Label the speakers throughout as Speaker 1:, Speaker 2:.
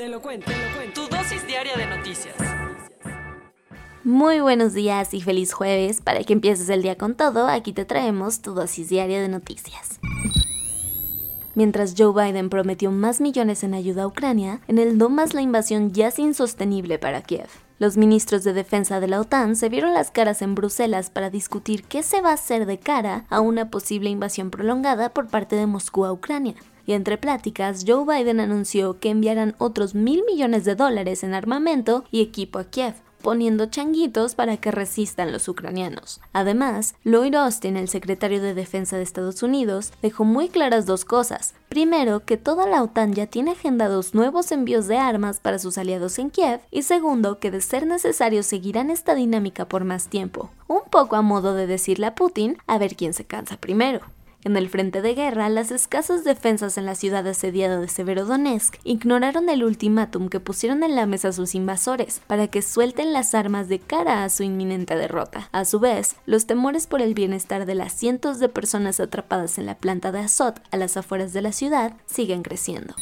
Speaker 1: Te lo cuento, te lo cuento. Tu dosis diaria de noticias.
Speaker 2: Muy buenos días y feliz jueves. Para que empieces el día con todo, aquí te traemos tu dosis diaria de noticias. Mientras Joe Biden prometió más millones en ayuda a Ucrania, en el Donbass la invasión ya es insostenible para Kiev. Los ministros de defensa de la OTAN se vieron las caras en Bruselas para discutir qué se va a hacer de cara a una posible invasión prolongada por parte de Moscú a Ucrania. Y entre pláticas, Joe Biden anunció que enviarán otros mil millones de dólares en armamento y equipo a Kiev, poniendo changuitos para que resistan los ucranianos. Además, Lloyd Austin, el secretario de Defensa de Estados Unidos, dejó muy claras dos cosas. Primero, que toda la OTAN ya tiene agendados nuevos envíos de armas para sus aliados en Kiev, y segundo, que de ser necesario seguirán esta dinámica por más tiempo. Un poco a modo de decirle a Putin a ver quién se cansa primero. En el frente de guerra, las escasas defensas en la ciudad asediada de Severodonetsk ignoraron el ultimátum que pusieron en la mesa sus invasores para que suelten las armas de cara a su inminente derrota. A su vez, los temores por el bienestar de las cientos de personas atrapadas en la planta de Azot a las afueras de la ciudad siguen creciendo.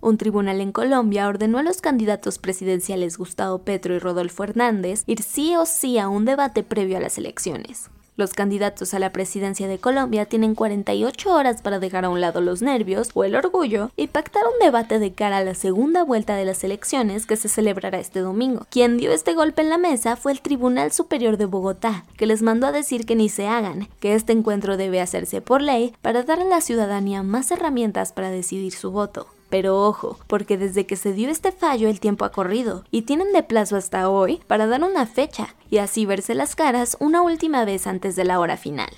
Speaker 2: Un tribunal en Colombia ordenó a los candidatos presidenciales Gustavo Petro y Rodolfo Hernández ir sí o sí a un debate previo a las elecciones. Los candidatos a la presidencia de Colombia tienen 48 horas para dejar a un lado los nervios o el orgullo y pactar un debate de cara a la segunda vuelta de las elecciones que se celebrará este domingo. Quien dio este golpe en la mesa fue el Tribunal Superior de Bogotá, que les mandó a decir que ni se hagan, que este encuentro debe hacerse por ley para dar a la ciudadanía más herramientas para decidir su voto. Pero ojo, porque desde que se dio este fallo el tiempo ha corrido y tienen de plazo hasta hoy para dar una fecha y así verse las caras una última vez antes de la hora final.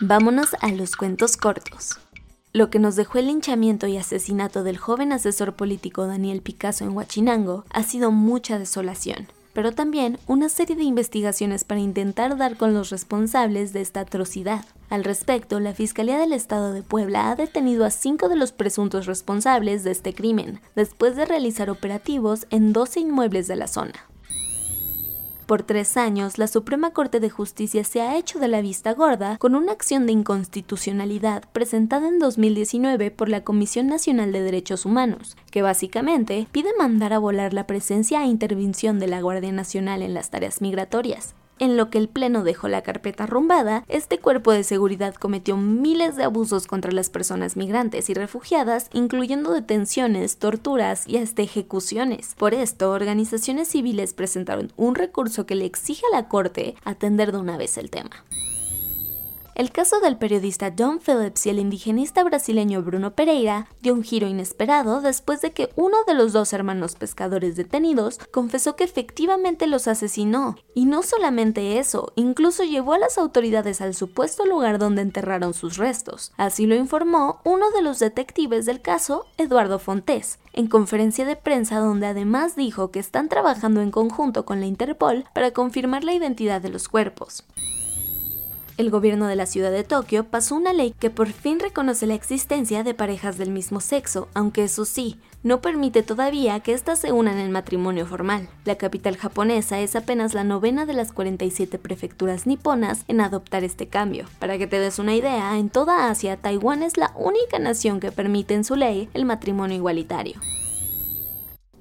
Speaker 2: Vámonos a los cuentos cortos. Lo que nos dejó el linchamiento y asesinato del joven asesor político Daniel Picasso en Huachinango ha sido mucha desolación, pero también una serie de investigaciones para intentar dar con los responsables de esta atrocidad. Al respecto, la Fiscalía del Estado de Puebla ha detenido a cinco de los presuntos responsables de este crimen, después de realizar operativos en 12 inmuebles de la zona. Por tres años, la Suprema Corte de Justicia se ha hecho de la vista gorda con una acción de inconstitucionalidad presentada en 2019 por la Comisión Nacional de Derechos Humanos, que básicamente pide mandar a volar la presencia e intervención de la Guardia Nacional en las tareas migratorias. En lo que el Pleno dejó la carpeta arrumbada, este cuerpo de seguridad cometió miles de abusos contra las personas migrantes y refugiadas, incluyendo detenciones, torturas y hasta ejecuciones. Por esto, organizaciones civiles presentaron un recurso que le exige a la Corte atender de una vez el tema. El caso del periodista John Phillips y el indigenista brasileño Bruno Pereira dio un giro inesperado después de que uno de los dos hermanos pescadores detenidos confesó que efectivamente los asesinó. Y no solamente eso, incluso llevó a las autoridades al supuesto lugar donde enterraron sus restos. Así lo informó uno de los detectives del caso, Eduardo Fontés, en conferencia de prensa donde además dijo que están trabajando en conjunto con la Interpol para confirmar la identidad de los cuerpos el gobierno de la ciudad de Tokio pasó una ley que por fin reconoce la existencia de parejas del mismo sexo, aunque eso sí, no permite todavía que éstas se unan en matrimonio formal. La capital japonesa es apenas la novena de las 47 prefecturas niponas en adoptar este cambio. Para que te des una idea, en toda Asia, Taiwán es la única nación que permite en su ley el matrimonio igualitario.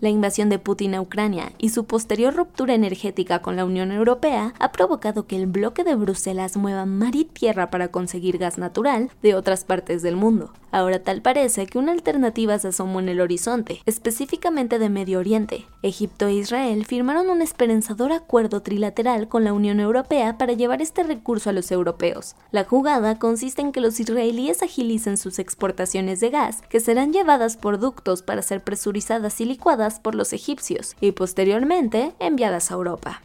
Speaker 2: La invasión de Putin a Ucrania y su posterior ruptura energética con la Unión Europea ha provocado que el bloque de Bruselas mueva mar y tierra para conseguir gas natural de otras partes del mundo. Ahora tal parece que una alternativa se asomó en el horizonte, específicamente de Medio Oriente. Egipto e Israel firmaron un esperanzador acuerdo trilateral con la Unión Europea para llevar este recurso a los europeos. La jugada consiste en que los israelíes agilicen sus exportaciones de gas, que serán llevadas por ductos para ser presurizadas y licuadas por los egipcios y posteriormente enviadas a Europa.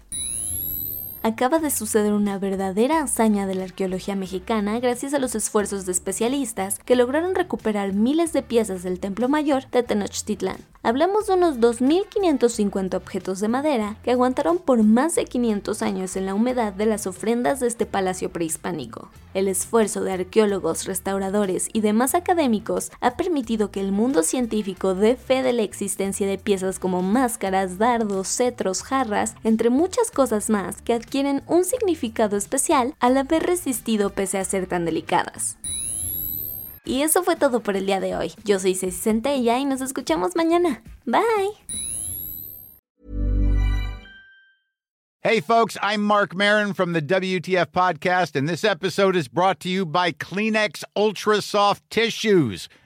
Speaker 2: acaba de suceder una verdadera hazaña de la arqueología mexicana gracias a los esfuerzos de especialistas que lograron recuperar miles de piezas del Templo Mayor de Tenochtitlán. Hablamos de unos 2.550 objetos de madera que aguantaron por más de 500 años en la humedad de las ofrendas de este palacio prehispánico. El esfuerzo de arqueólogos, restauradores y demás académicos ha permitido que el mundo científico dé fe de la existencia de piezas como máscaras, dardos, cetros, jarras, entre muchas cosas más que adquieren un significado especial al haber resistido pese a ser tan delicadas. Y eso fue todo por el día de hoy. Yo soy Ceci Centella y nos escuchamos mañana. Bye.
Speaker 3: Hey, folks, I'm Mark Marin from the WTF Podcast, and this episode is brought to you by Kleenex Ultra Soft Tissues,